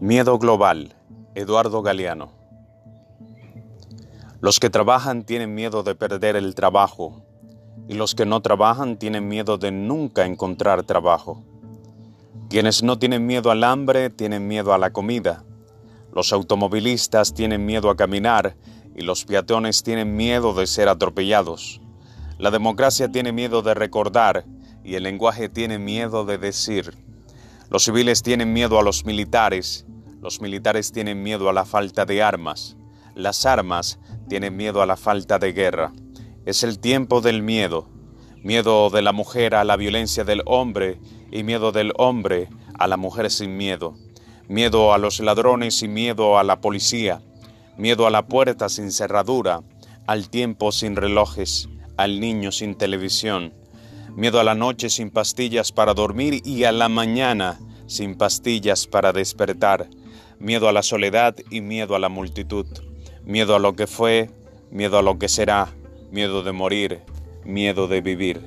Miedo global, Eduardo Galeano. Los que trabajan tienen miedo de perder el trabajo y los que no trabajan tienen miedo de nunca encontrar trabajo. Quienes no tienen miedo al hambre tienen miedo a la comida. Los automovilistas tienen miedo a caminar y los peatones tienen miedo de ser atropellados. La democracia tiene miedo de recordar y el lenguaje tiene miedo de decir. Los civiles tienen miedo a los militares los militares tienen miedo a la falta de armas. Las armas tienen miedo a la falta de guerra. Es el tiempo del miedo. Miedo de la mujer a la violencia del hombre y miedo del hombre a la mujer sin miedo. Miedo a los ladrones y miedo a la policía. Miedo a la puerta sin cerradura, al tiempo sin relojes, al niño sin televisión. Miedo a la noche sin pastillas para dormir y a la mañana sin pastillas para despertar miedo a la soledad y miedo a la multitud, miedo a lo que fue, miedo a lo que será, miedo de morir, miedo de vivir.